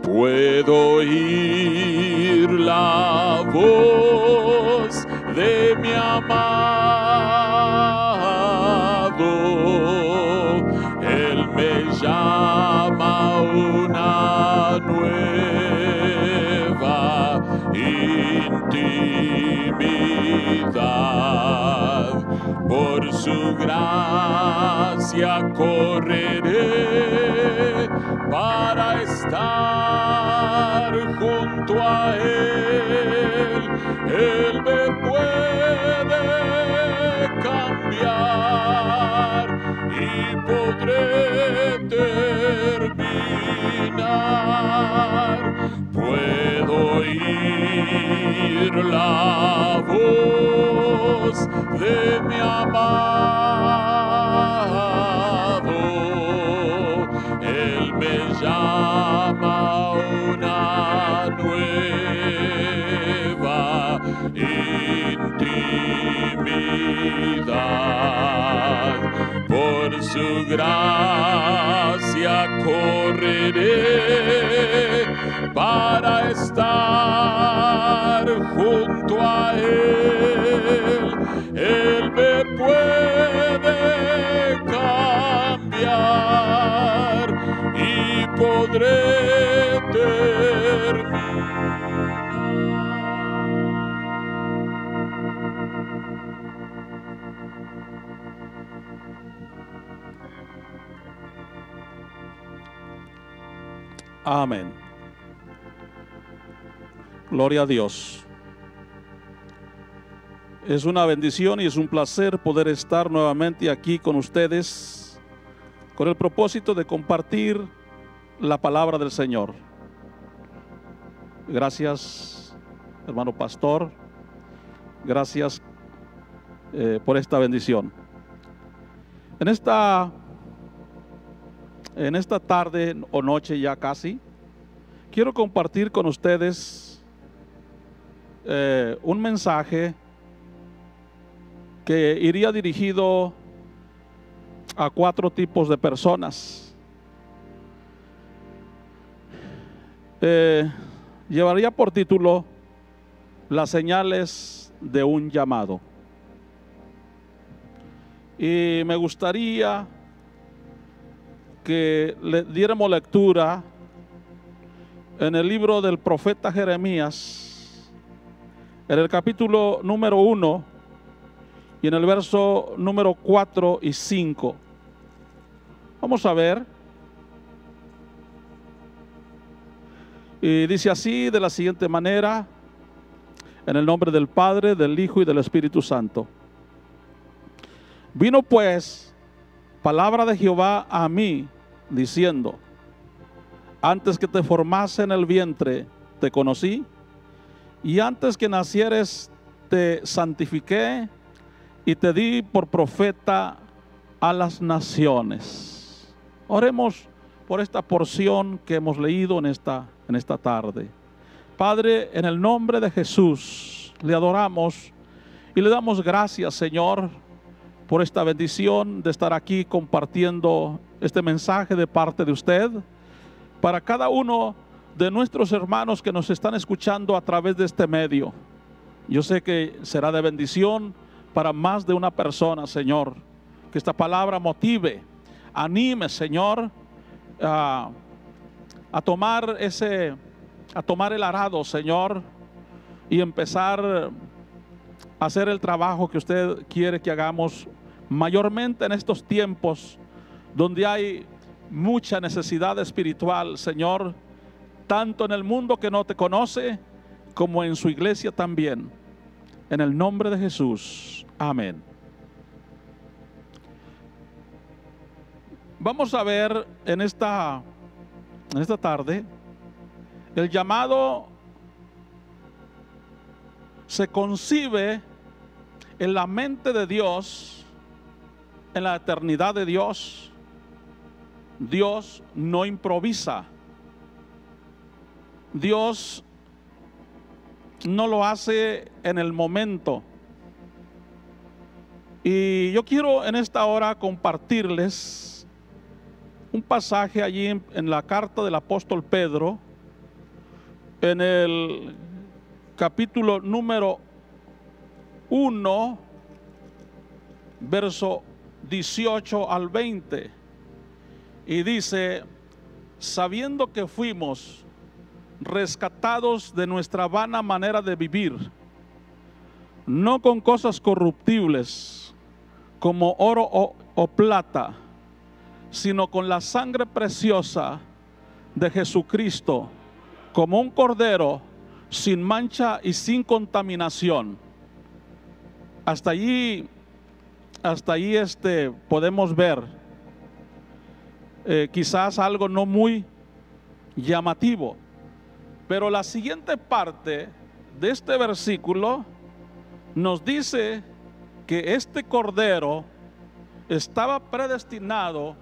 Puedo oír la voz de mi amado. Él me llama una nueva intimidad. Por su gracia correré para junto a Él. Él me puede cambiar y podré terminar. Puedo oír la voz de mi amado. Me llama una nueva intimidad. Por su gracia correré para estar junto a Él. Amén. Gloria a Dios. Es una bendición y es un placer poder estar nuevamente aquí con ustedes con el propósito de compartir la palabra del Señor. Gracias, hermano pastor. Gracias eh, por esta bendición. En esta, en esta tarde o noche ya casi, quiero compartir con ustedes eh, un mensaje que iría dirigido a cuatro tipos de personas. Eh, llevaría por título Las señales de un llamado. Y me gustaría que le diéramos lectura en el libro del profeta Jeremías, en el capítulo número uno y en el verso número 4 y 5. Vamos a ver. Y dice así de la siguiente manera, en el nombre del Padre, del Hijo y del Espíritu Santo. Vino pues palabra de Jehová a mí, diciendo, antes que te formase en el vientre, te conocí, y antes que nacieres, te santifiqué y te di por profeta a las naciones. Oremos por esta porción que hemos leído en esta, en esta tarde. Padre, en el nombre de Jesús, le adoramos y le damos gracias, Señor, por esta bendición de estar aquí compartiendo este mensaje de parte de usted para cada uno de nuestros hermanos que nos están escuchando a través de este medio. Yo sé que será de bendición para más de una persona, Señor. Que esta palabra motive, anime, Señor, a, a tomar ese, a tomar el arado, Señor, y empezar a hacer el trabajo que usted quiere que hagamos, mayormente en estos tiempos donde hay mucha necesidad espiritual, Señor, tanto en el mundo que no te conoce como en su iglesia también. En el nombre de Jesús. Amén. Vamos a ver en esta, en esta tarde el llamado se concibe en la mente de Dios, en la eternidad de Dios. Dios no improvisa. Dios no lo hace en el momento. Y yo quiero en esta hora compartirles un pasaje allí en, la carta del apóstol Pedro, en el capítulo número 1, verso 18 al 20. Y dice, sabiendo que fuimos rescatados de nuestra vana manera de vivir, no con cosas corruptibles como oro o plata, sino con la sangre preciosa de Jesucristo, como un cordero sin mancha y sin contaminación. Hasta allí, hasta allí este, podemos ver eh, quizás algo no muy llamativo. Pero la siguiente parte de este versículo nos dice que este cordero estaba predestinado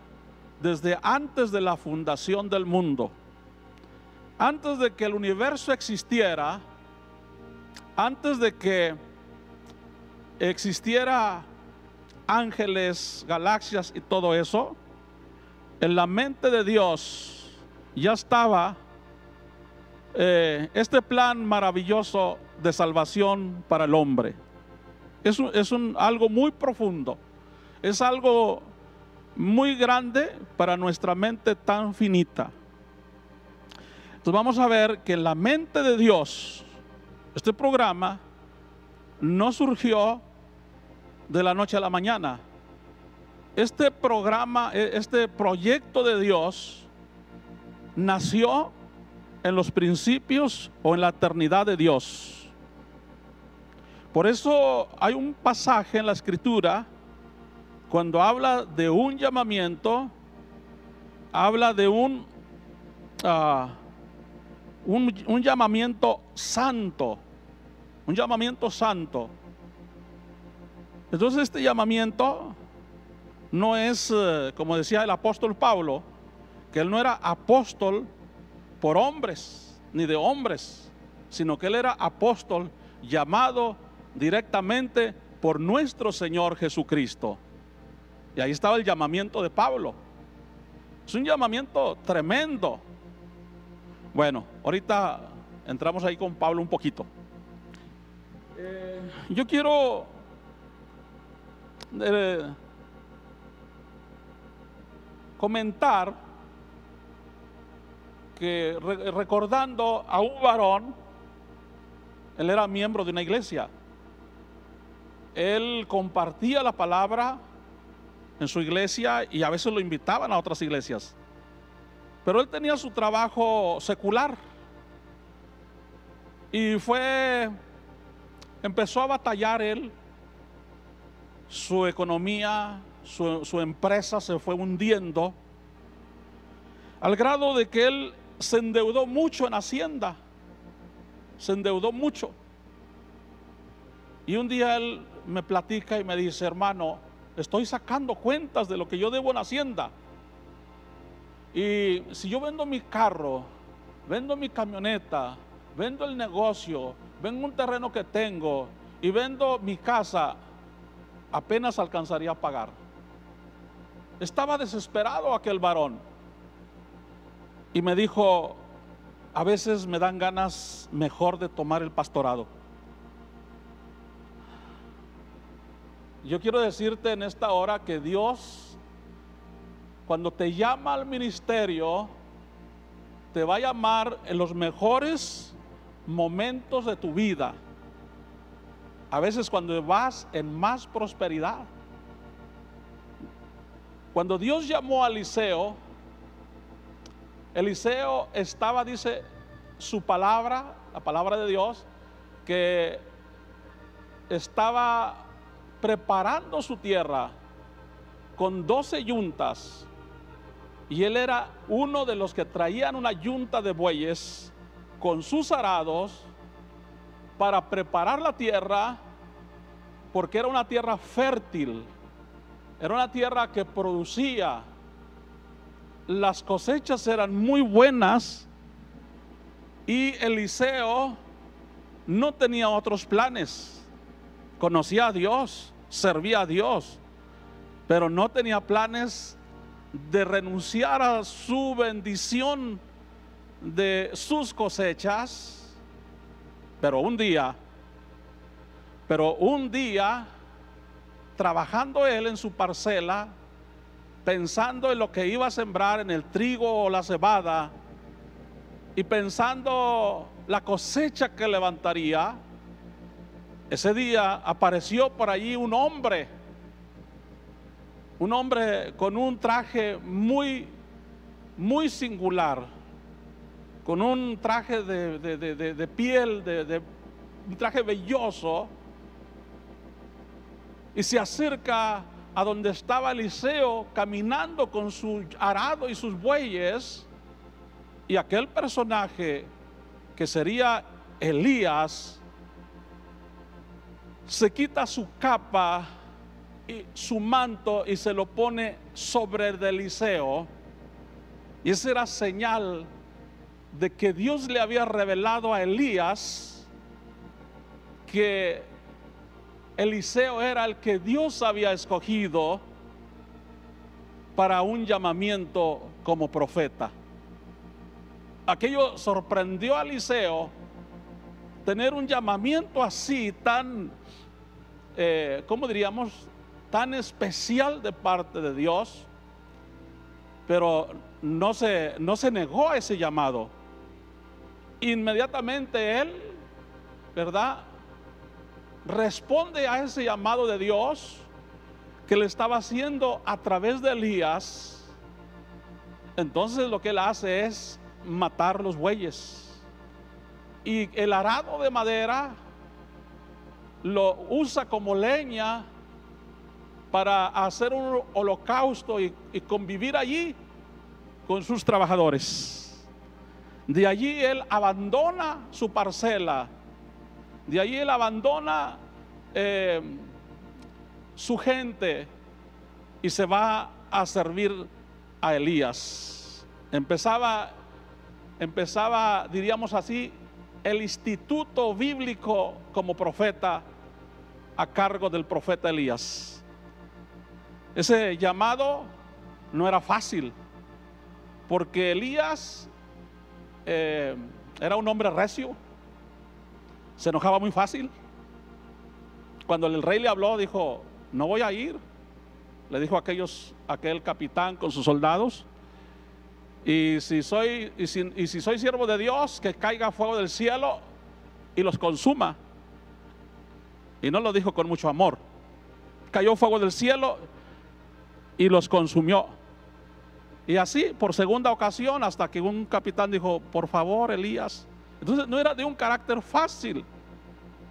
desde antes de la fundación del mundo. Antes de que el universo existiera, antes de que existiera ángeles, galaxias y todo eso, en la mente de Dios ya estaba eh, este plan maravilloso de salvación para el hombre. Es, es un, algo muy profundo, es algo muy grande para nuestra mente tan finita. Entonces vamos a ver que en la mente de Dios, este programa no surgió de la noche a la mañana. Este programa, e, este proyecto de Dios nació en los principios o en la eternidad de Dios. Por eso hay un pasaje en la escritura cuando habla de un llamamiento, habla de un, uh, un, un, llamamiento santo, un llamamiento santo. Entonces este llamamiento no es, uh, como decía el apóstol Pablo, que él no era apóstol por hombres, ni de hombres, sino que él era apóstol llamado directamente por nuestro Señor Jesucristo. Y ahí estaba el llamamiento de Pablo. Es un llamamiento tremendo. Bueno, ahorita entramos ahí con Pablo un poquito. Eh, yo quiero eh, comentar que re, recordando a un varón, él era miembro de una iglesia. Él compartía la palabra en su iglesia y a veces lo invitaban a otras iglesias. Pero él tenía su trabajo secular. Y fue, empezó a batallar él. Su economía, su, su empresa se fue hundiendo. Al grado de que él se endeudó mucho en Hacienda. Se endeudó mucho. Y un día él me platica y me dice, hermano, estoy sacando cuentas de lo que yo debo en Hacienda. Y si yo vendo mi carro, vendo mi camioneta, vendo el negocio, vendo un terreno que tengo y vendo mi casa, apenas alcanzaría a pagar. Estaba desesperado aquel varón. Y me dijo, a veces me dan ganas mejor de tomar el pastorado. Yo quiero decirte en esta hora que Dios, cuando te llama al ministerio, te va a llamar en los mejores momentos de tu vida. A veces cuando vas en más prosperidad. Cuando Dios llamó a Eliseo, Eliseo estaba, dice su palabra, la palabra de Dios, que estaba preparando su tierra con doce yuntas. Y él era uno de los que traían una yunta de bueyes con sus arados para preparar la tierra, porque era una tierra fértil, era una tierra que producía, las cosechas eran muy buenas y Eliseo no tenía otros planes conocía a Dios, servía a Dios, pero no tenía planes de renunciar a su bendición de sus cosechas, pero un día, pero un día, trabajando él en su parcela, pensando en lo que iba a sembrar en el trigo o la cebada, y pensando la cosecha que levantaría, ese día apareció por allí un hombre, un hombre con un traje muy, muy singular, con un traje de, piel, de, un traje belloso, y se acerca a donde estaba Eliseo caminando con su arado y sus bueyes, y aquel personaje que sería Elías, se quita su capa y su manto y se lo pone sobre el de Eliseo. Y esa era señal de que Dios le había revelado a Elías que Eliseo era el que Dios había escogido para un llamamiento como profeta. Aquello sorprendió a Eliseo tener un llamamiento así tan eh, ¿cómo diríamos? Tan especial de parte de Dios, pero no se, no se negó a ese llamado. Inmediatamente él, ¿verdad? Responde a ese llamado de Dios que le estaba haciendo a través de Elías. Entonces lo que él hace es matar los bueyes. Y el arado de madera lo usa como leña para hacer un holocausto y, convivir allí con sus trabajadores. De allí él abandona su parcela, de allí él abandona eh, su gente y se va a servir a Elías. Empezaba, empezaba, diríamos así, el instituto bíblico como profeta a cargo del profeta Elías. Ese llamado no era fácil, porque Elías eh, era un hombre recio, se enojaba muy fácil. Cuando el rey le habló, dijo, no voy a ir. Le dijo a aquellos, aquel capitán con sus soldados, y si soy, y si, soy siervo de Dios, que caiga fuego del cielo y los consuma. Y no lo dijo con mucho amor. Cayó fuego del cielo y los consumió. Y así por segunda ocasión hasta que un capitán dijo, por favor, Elías. Entonces no era de un carácter fácil,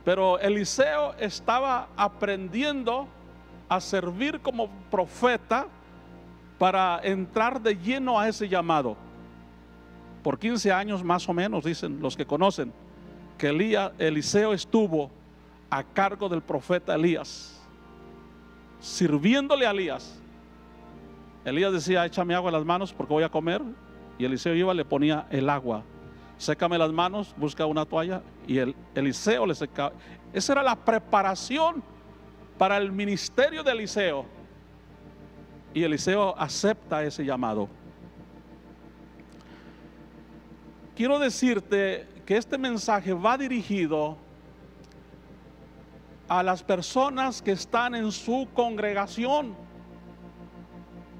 pero Eliseo estaba aprendiendo a servir como profeta para entrar de lleno a ese llamado. Por 15 años más o menos, dicen los que conocen, que Eliseo estuvo a cargo del profeta Elías, sirviéndole a Elías. Elías decía, échame agua en las manos porque voy a comer. Y Eliseo iba, le ponía el agua. Sécame las manos, busca una toalla. Y el, Eliseo le secaba. Esa era la preparación para el ministerio de Eliseo. Y Eliseo acepta ese llamado. Quiero decirte que este mensaje va dirigido a las personas que están en su congregación,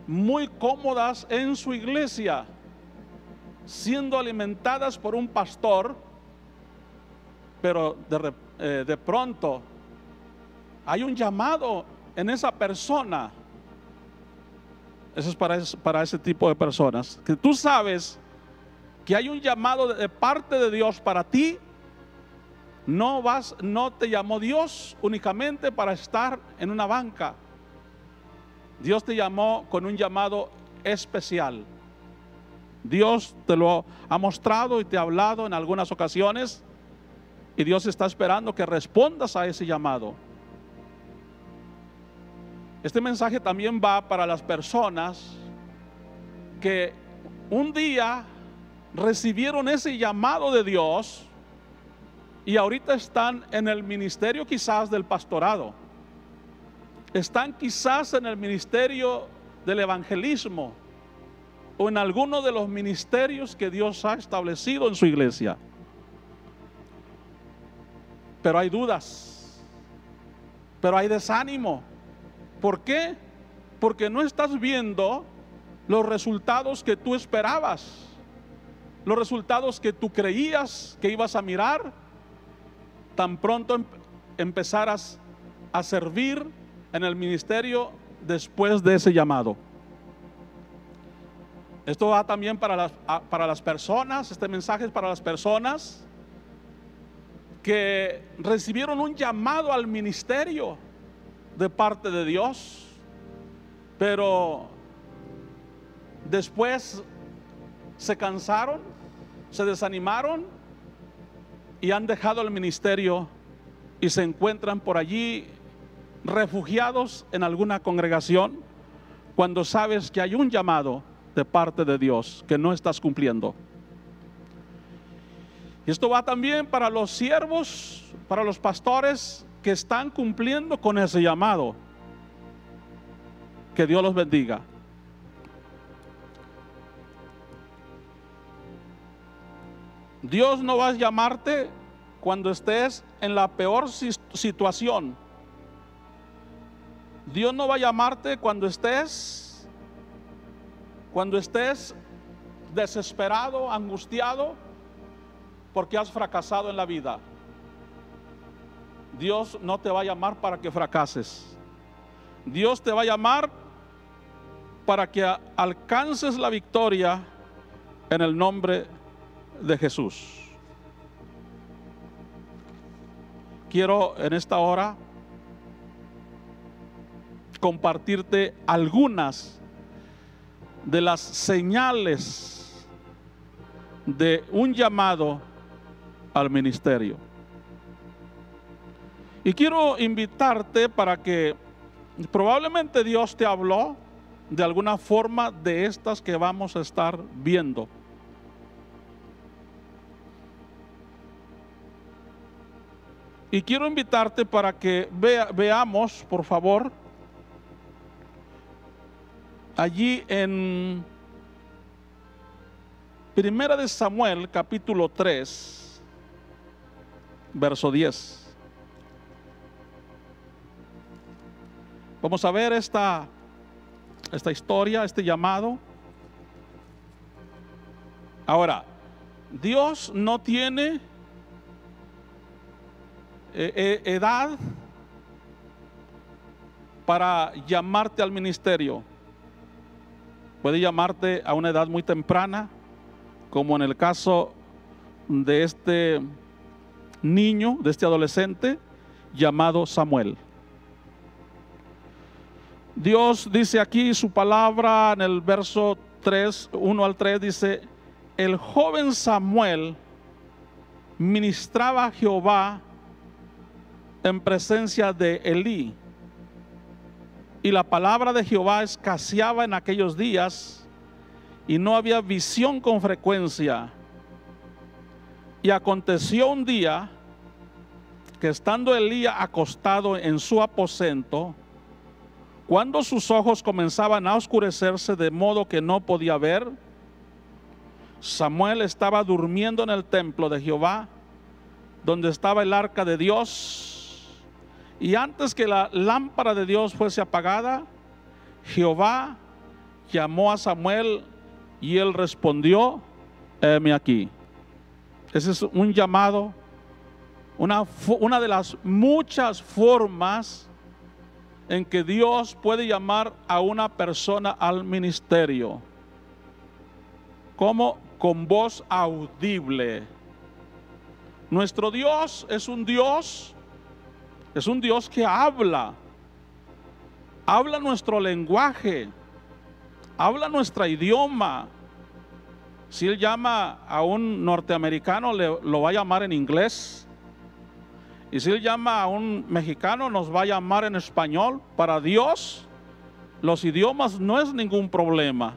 muy cómodas en su iglesia, siendo alimentadas por un pastor, pero de, eh, pronto hay un llamado en esa persona eso es para, para ese tipo de personas. Que tú sabes que hay un llamado de parte de Dios para ti. No vas, no te llamó Dios únicamente para estar en una banca. Dios te llamó con un llamado especial. Dios te lo ha mostrado y te ha hablado en algunas ocasiones y Dios está esperando que respondas a ese llamado. Este mensaje también va para las personas que un día recibieron ese llamado de Dios y ahorita están en el ministerio quizás del pastorado. Están quizás en el ministerio del evangelismo. o en alguno de los ministerios que Dios ha establecido en su iglesia. Pero hay dudas, pero hay desánimo. ¿Por qué? Porque no estás viendo los resultados que tú esperabas, los resultados que tú creías que ibas a mirar, tan pronto em- empezaras a servir en el ministerio después de ese llamado. Esto va también para las, para las personas, este mensaje es para las personas que recibieron un llamado al ministerio de parte de Dios, pero después se cansaron, se desanimaron y han dejado el ministerio y se encuentran por allí refugiados en alguna congregación cuando sabes que hay un llamado de parte de Dios que no estás cumpliendo. Y esto va también para los siervos, para los pastores que están cumpliendo con ese llamado. Que Dios los bendiga. Dios no va a llamarte cuando estés en la peor si- situación. Dios no va a llamarte cuando estés cuando estés desesperado, angustiado porque has fracasado en la vida. Dios no te va a llamar para que fracases. Dios te va a llamar para que alcances la victoria en el nombre de Jesús. Quiero en esta hora compartirte algunas de las señales de un llamado al ministerio. Y quiero invitarte para que probablemente Dios te habló de alguna forma de estas que vamos a estar viendo. Y quiero invitarte para que vea- veamos, por favor, allí en Primera de Samuel, capítulo 3, verso 10. Vamos a ver esta, esta historia, este llamado. Ahora, Dios no tiene eh, eh, edad para llamarte al ministerio. Puede llamarte a una edad muy temprana, como en el caso de este niño, de este adolescente llamado Samuel. Dios dice aquí su palabra en el verso 3, 1 al 3, dice, el joven Samuel ministraba a Jehová en presencia de Elí. Y la palabra de Jehová escaseaba en aquellos días y no había visión con frecuencia. Y aconteció un día que estando Elías acostado en su aposento, cuando sus ojos comenzaban a oscurecerse de modo que no podía ver, Samuel estaba durmiendo en el templo de Jehová, donde estaba el arca de Dios. Y antes que la lámpara de Dios fuese apagada, Jehová llamó a Samuel y él respondió, heme aquí. Ese es un llamado, una, una de las muchas formas en que Dios puede llamar a una persona al ministerio. Como con voz audible. Nuestro Dios es un Dios, es un Dios que habla. Habla nuestro lenguaje, habla nuestro idioma. Si Él llama a un norteamericano, le- lo va a llamar en inglés. Y si Él llama a un mexicano, nos va a llamar en español. Para Dios, los idiomas no es ningún problema.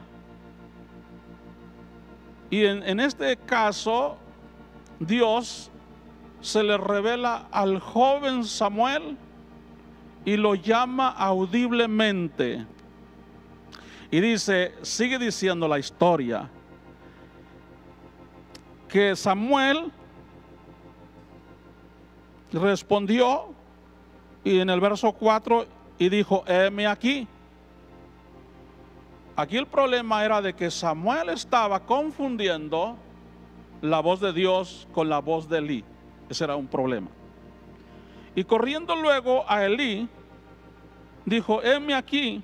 Y en, este caso, Dios se le revela al joven Samuel y lo llama audiblemente. Y dice, sigue diciendo la historia, que Samuel respondió y en el verso 4 y dijo, heme aquí. Aquí el problema era de que Samuel estaba confundiendo la voz de Dios con la voz de Elí. Ese era un problema. Y corriendo luego a Elí, dijo, heme aquí,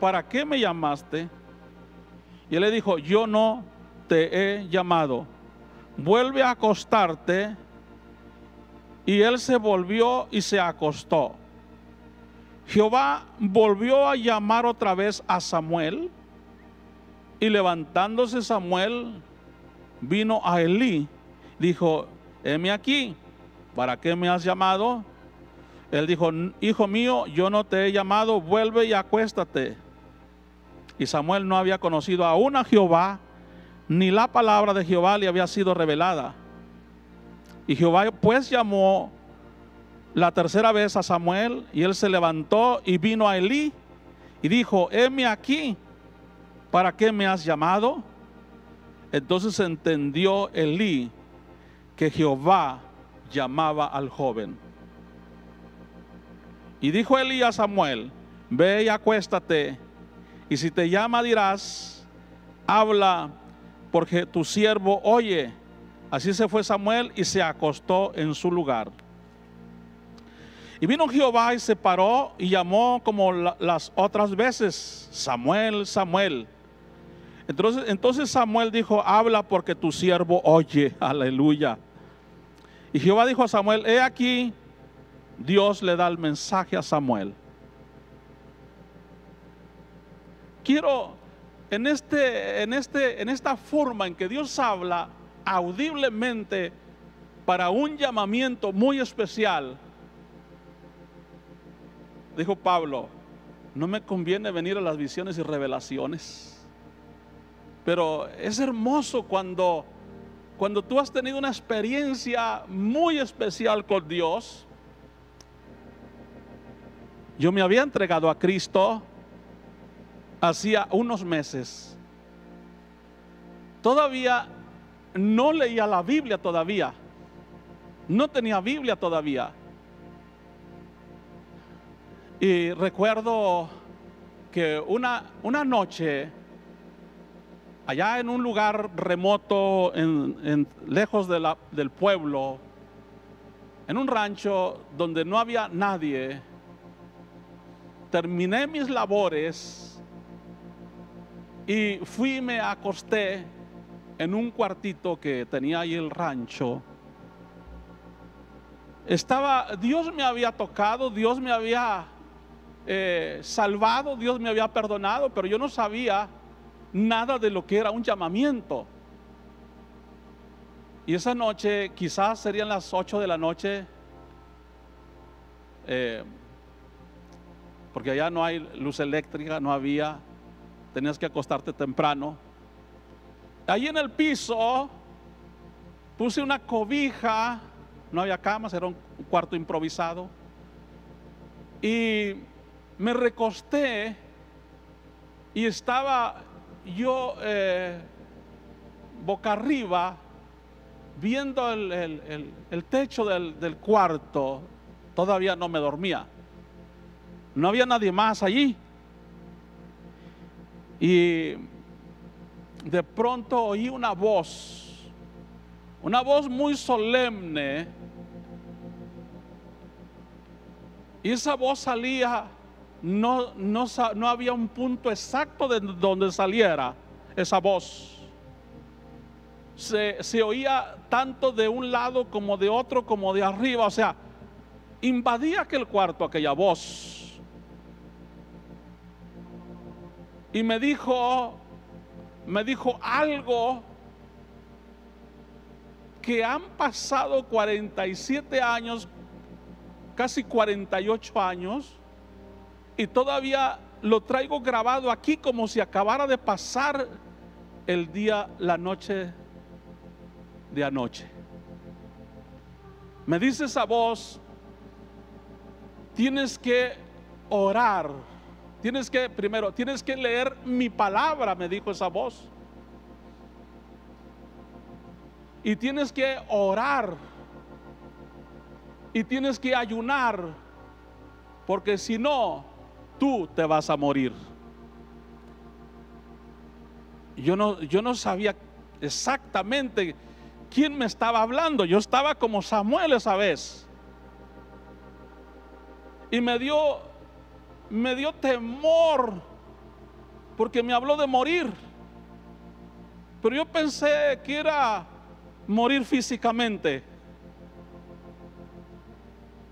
¿para qué me llamaste? Y él le dijo, yo no te he llamado, vuelve a acostarte. Y él se volvió y se acostó. Jehová volvió a llamar otra vez a Samuel. Y levantándose Samuel, vino a Elí. Dijo, heme aquí, ¿para qué me has llamado? Él dijo, hijo mío, yo no te he llamado, vuelve y acuéstate. Y Samuel no había conocido aún a Jehová, ni la palabra de Jehová le había sido revelada. Y Jehová pues llamó la tercera vez a Samuel y él se levantó y vino a Elí y dijo, heme aquí, ¿para qué me has llamado? Entonces entendió Elí que Jehová llamaba al joven. Y dijo Elí a Samuel, ve y acuéstate, y si te llama dirás, habla, porque tu siervo oye. Así se fue Samuel y se acostó en su lugar. Y vino Jehová y se paró y llamó como las otras veces, Samuel, Samuel. Entonces, entonces Samuel dijo, habla porque tu siervo oye, aleluya. Y Jehová dijo a Samuel, he aquí, Dios le da el mensaje a Samuel. Quiero en este en este en esta forma en que Dios habla audiblemente para un llamamiento muy especial. Dijo Pablo, no me conviene venir a las visiones y revelaciones. Pero es hermoso cuando cuando tú has tenido una experiencia muy especial con Dios yo me había entregado a Cristo hacía unos meses. Todavía no leía la Biblia todavía. No tenía Biblia todavía. Y recuerdo que una, una noche, allá en un lugar remoto, en, lejos del pueblo, en un rancho donde no había nadie, terminé mis labores y fui me acosté en un cuartito que tenía ahí el rancho. Estaba, Dios me había tocado, Dios me había eh, salvado, Dios me había perdonado, pero yo no sabía nada de lo que era un llamamiento. Y esa noche, quizás serían las 8 de la noche, eh, porque allá no hay luz eléctrica, no había, tenías que acostarte temprano. Ahí en el piso puse una cobija, no había camas, era un cuarto improvisado. Y me recosté y estaba yo eh, boca arriba viendo el, techo del cuarto. Todavía no me dormía. No había nadie más allí. Y de pronto oí una voz, una voz muy solemne. Y esa voz salía, no, no, no había un punto exacto de donde saliera esa voz. Se, se, oía tanto de un lado como de otro, como de arriba. O sea, invadía aquel cuarto aquella voz. y me dijo, me dijo algo que han pasado 47 años, casi 48 años, y todavía lo traigo grabado aquí como si acabara de pasar el día, la noche de anoche. Me dice esa voz, tienes que orar tienes que, primero, tienes que leer mi palabra, me dijo esa voz. Y tienes que orar. Y tienes que ayunar. Porque si no, tú te vas a morir. Yo no, yo no sabía exactamente quién me estaba hablando. Yo estaba como Samuel esa vez. Y me dio, me dio temor porque me habló de morir. Pero yo pensé que era morir físicamente.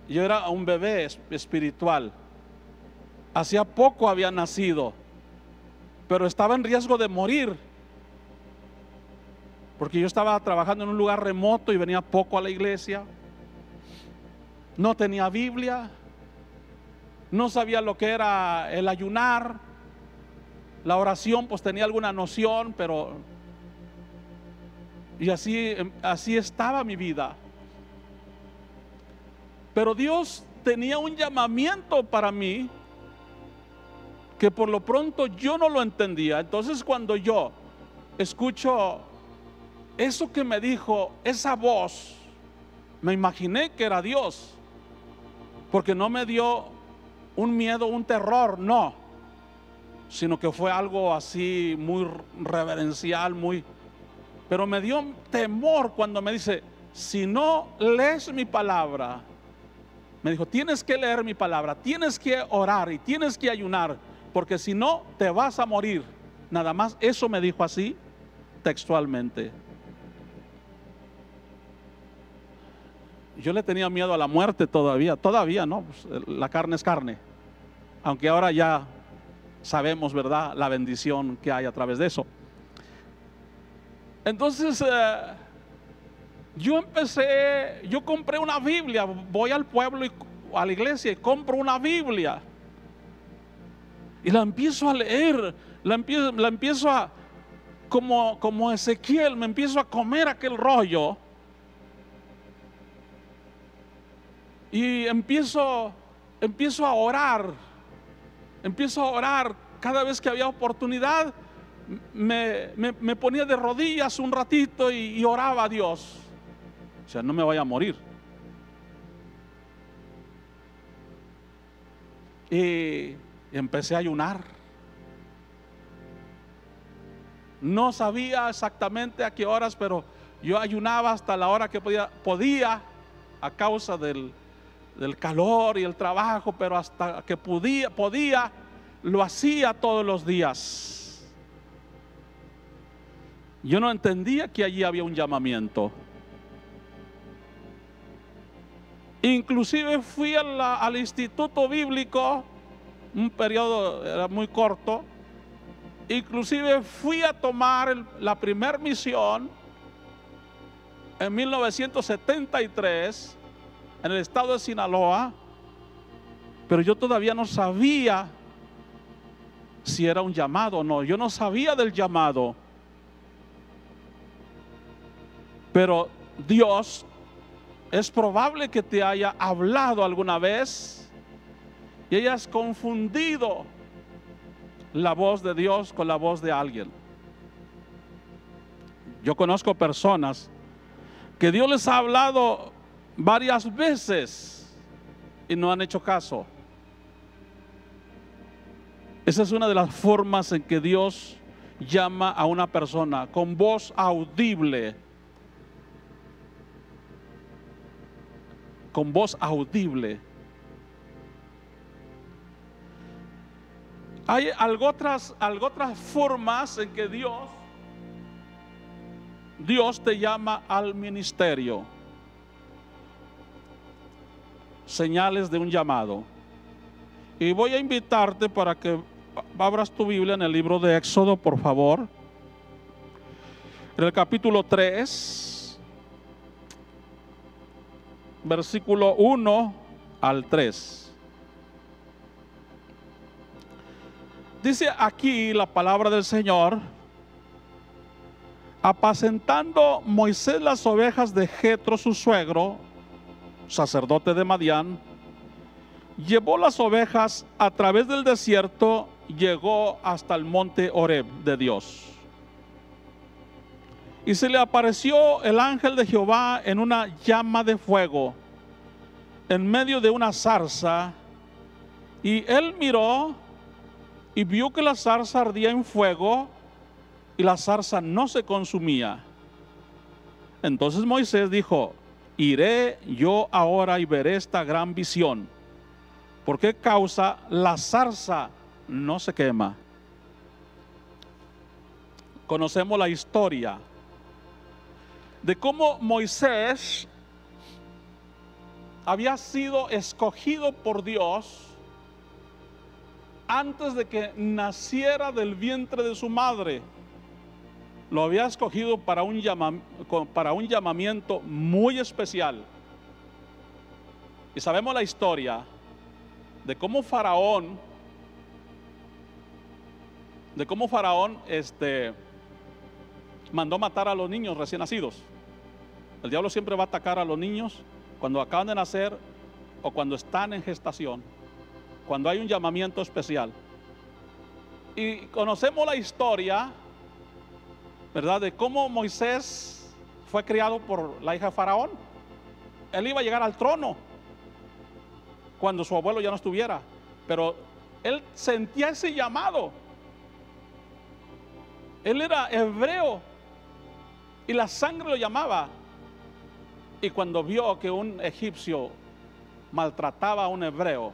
Yo era un bebé espiritual. Hacía poco había nacido, pero estaba en riesgo de morir. Porque yo estaba trabajando en un lugar remoto y venía poco a la iglesia. No tenía Biblia. No sabía lo que era el ayunar. La oración pues tenía alguna noción, pero y así así estaba mi vida. Pero Dios tenía un llamamiento para mí que por lo pronto yo no lo entendía. Entonces cuando yo escucho eso que me dijo, esa voz, me imaginé que era Dios, porque no me dio un miedo, un terror, no, sino que fue algo así muy reverencial, muy... Pero me dio temor cuando me dice, si no lees mi palabra, me dijo, tienes que leer mi palabra, tienes que orar y tienes que ayunar, porque si no, te vas a morir. Nada más, eso me dijo así textualmente. Yo le tenía miedo a la muerte todavía, todavía, ¿no? Pues, la carne es carne. Aunque ahora ya sabemos, ¿verdad?, la bendición que hay a través de eso. Entonces, eh, yo empecé, yo compré una Biblia, voy al pueblo y a la iglesia y compro una Biblia. Y la empiezo a leer, la empiezo, la empiezo a, como, como Ezequiel, me empiezo a comer aquel rollo. Y empiezo, empiezo a orar, empiezo a orar cada vez que había oportunidad. Me, ponía de rodillas un ratito y, oraba a Dios. O sea, no me vaya a morir. Y empecé a ayunar. No sabía exactamente a qué horas, pero yo ayunaba hasta la hora que podía, podía a causa del, del calor y el trabajo, pero hasta que podía, podía, lo hacía todos los días. Yo no entendía que allí había un llamamiento. Inclusive fui al instituto bíblico, un periodo era muy corto. Inclusive fui a tomar la primera misión en 1973 en el estado de Sinaloa, pero yo todavía no sabía si era un llamado o no. Yo no sabía del llamado. Pero Dios es probable que te haya hablado alguna vez y hayas confundido la voz de Dios con la voz de alguien. Yo conozco personas que Dios les ha hablado varias veces y no han hecho caso. Esa es una de las formas en que Dios llama a una persona con voz audible. Con voz audible. Hay algo otras, algo otras formas en que Dios Dios te llama al ministerio señales de un llamado. Y voy a invitarte para que abras tu Biblia en el libro de Éxodo, por favor. En el capítulo 3, versículo 1 al 3. Dice aquí la palabra del Señor, apacentando Moisés las ovejas de Jetro su suegro, sacerdote de Madián, llevó las ovejas a través del desierto, llegó hasta el monte Oreb de Dios. Y se le apareció el ángel de Jehová en una llama de fuego, en medio de una zarza. Y él miró y vio que la zarza ardía en fuego y la zarza no se consumía. Entonces Moisés dijo, iré yo ahora y veré esta gran visión. ¿Por qué causa la zarza no se quema? Conocemos la historia de cómo Moisés había sido escogido por Dios antes de que naciera del vientre de su madre. Lo había escogido para un, llamamiento muy especial. Y sabemos la historia de cómo Faraón, de cómo Faraón este, mandó matar a los niños recién nacidos. El diablo siempre va a atacar a los niños cuando acaban de nacer o cuando están en gestación, cuando hay un llamamiento especial. Y conocemos la historia, ¿verdad? De cómo Moisés fue criado por la hija de Faraón. Él iba a llegar al trono cuando su abuelo ya no estuviera, pero él sentía ese llamado. Él era hebreo y la sangre lo llamaba. Y cuando vio que un egipcio maltrataba a un hebreo,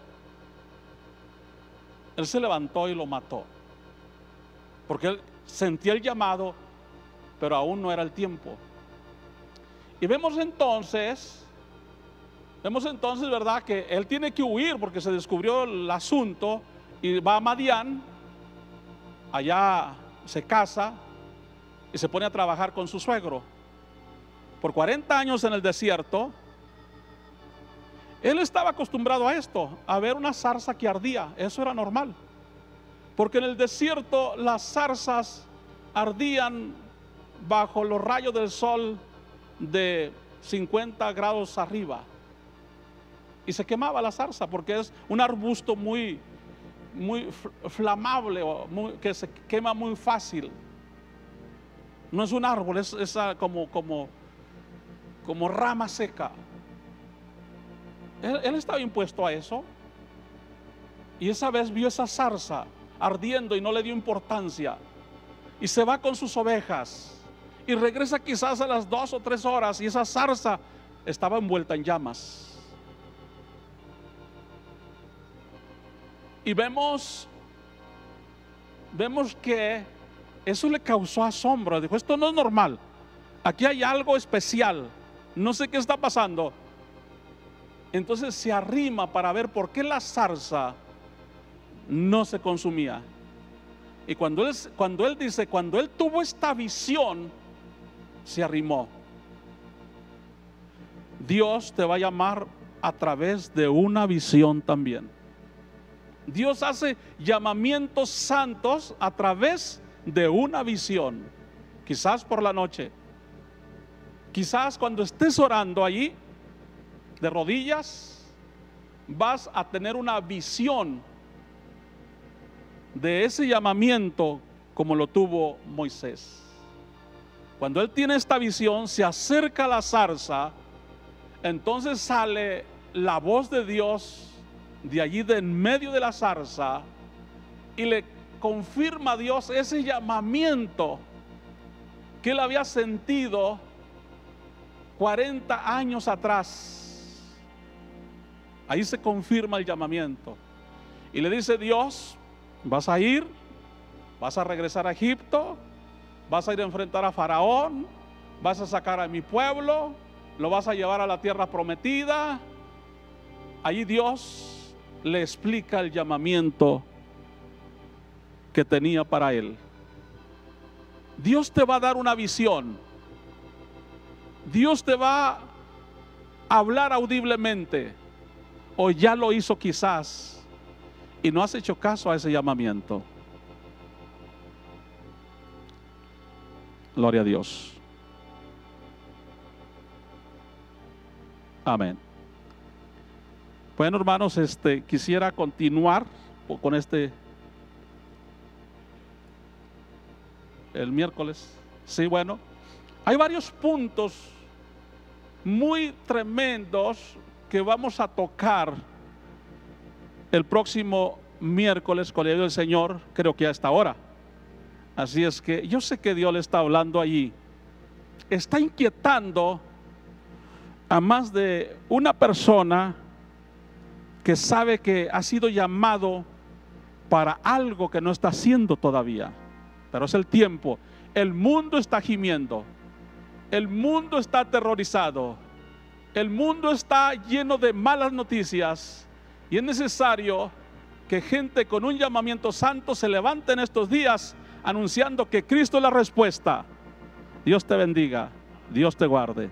él se levantó y lo mató. Porque él sentía el llamado, pero aún no era el tiempo. Y vemos entonces, vemos entonces, ¿verdad? Que él tiene que huir porque se descubrió el asunto y va a Madián, allá se casa y se pone a trabajar con su suegro por 40 años en el desierto, él estaba acostumbrado a esto, a ver una zarza que ardía, eso era normal. Porque en el desierto las zarzas ardían bajo los rayos del sol de 50 grados arriba. Y se quemaba la zarza porque es un arbusto muy, muy flamable, que se quema muy fácil. No es un árbol, es, como, como como rama seca. Él, estaba impuesto a eso. Y esa vez vio esa zarza ardiendo y no le dio importancia. Y se va con sus ovejas. Y regresa quizás a las dos o tres horas y esa zarza estaba envuelta en llamas. Y vemos, vemos que eso le causó asombro. Dijo, esto no es normal. Aquí hay algo especial no sé qué está pasando. Entonces se arrima para ver por qué la zarza no se consumía. Y cuando él, cuando él dice, cuando él tuvo esta visión, se arrimó. Dios te va a llamar a través de una visión también. Dios hace llamamientos santos a través de una visión, quizás por la noche Quizás cuando estés orando allí, de rodillas, vas a tener una visión de ese llamamiento como lo tuvo Moisés. Cuando él tiene esta visión, se acerca a la zarza, entonces sale la voz de Dios de allí de en medio de la zarza y le confirma a Dios ese llamamiento que él había sentido 40 años atrás. Ahí se confirma el llamamiento. Y le dice Dios, vas a ir, vas a regresar a Egipto, vas a ir a enfrentar a Faraón, vas a sacar a mi pueblo, lo vas a llevar a la tierra prometida. Ahí Dios le explica el llamamiento que tenía para él. Dios te va a dar una visión Dios te va a hablar audiblemente o ya lo hizo quizás y no has hecho caso a ese llamamiento. Gloria a Dios. Amén. Bueno, hermanos, este quisiera continuar con este el miércoles. Sí, bueno, hay varios puntos muy tremendos que vamos a tocar el próximo miércoles con el del Señor, creo que a esta hora. Así es que yo sé que Dios le está hablando allí. Está inquietando a más de una persona que sabe que ha sido llamado para algo que no está haciendo todavía. Pero es el tiempo. El mundo está gimiendo. El mundo está aterrorizado. El mundo está lleno de malas noticias. Y es necesario que gente con un llamamiento santo se levante en estos días anunciando que Cristo es la respuesta. Dios te bendiga. Dios te guarde.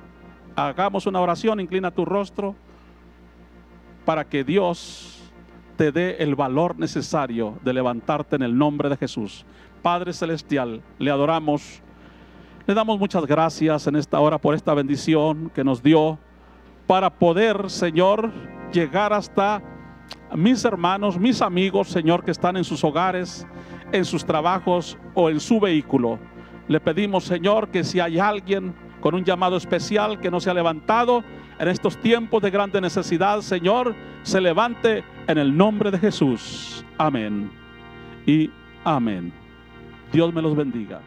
Hagamos una oración, inclina tu rostro para que Dios te dé el valor necesario de levantarte en el nombre de Jesús. Padre Celestial, le adoramos. Le damos muchas gracias en esta hora por esta bendición que nos dio para poder, Señor, llegar hasta mis hermanos, mis amigos, Señor, que están en sus hogares, en sus trabajos o en su vehículo. Le pedimos, Señor, que si hay alguien con un llamado especial que no se ha levantado en estos tiempos de grande necesidad, Señor, se levante en el nombre de Jesús. Amén. Y amén. Dios me los bendiga.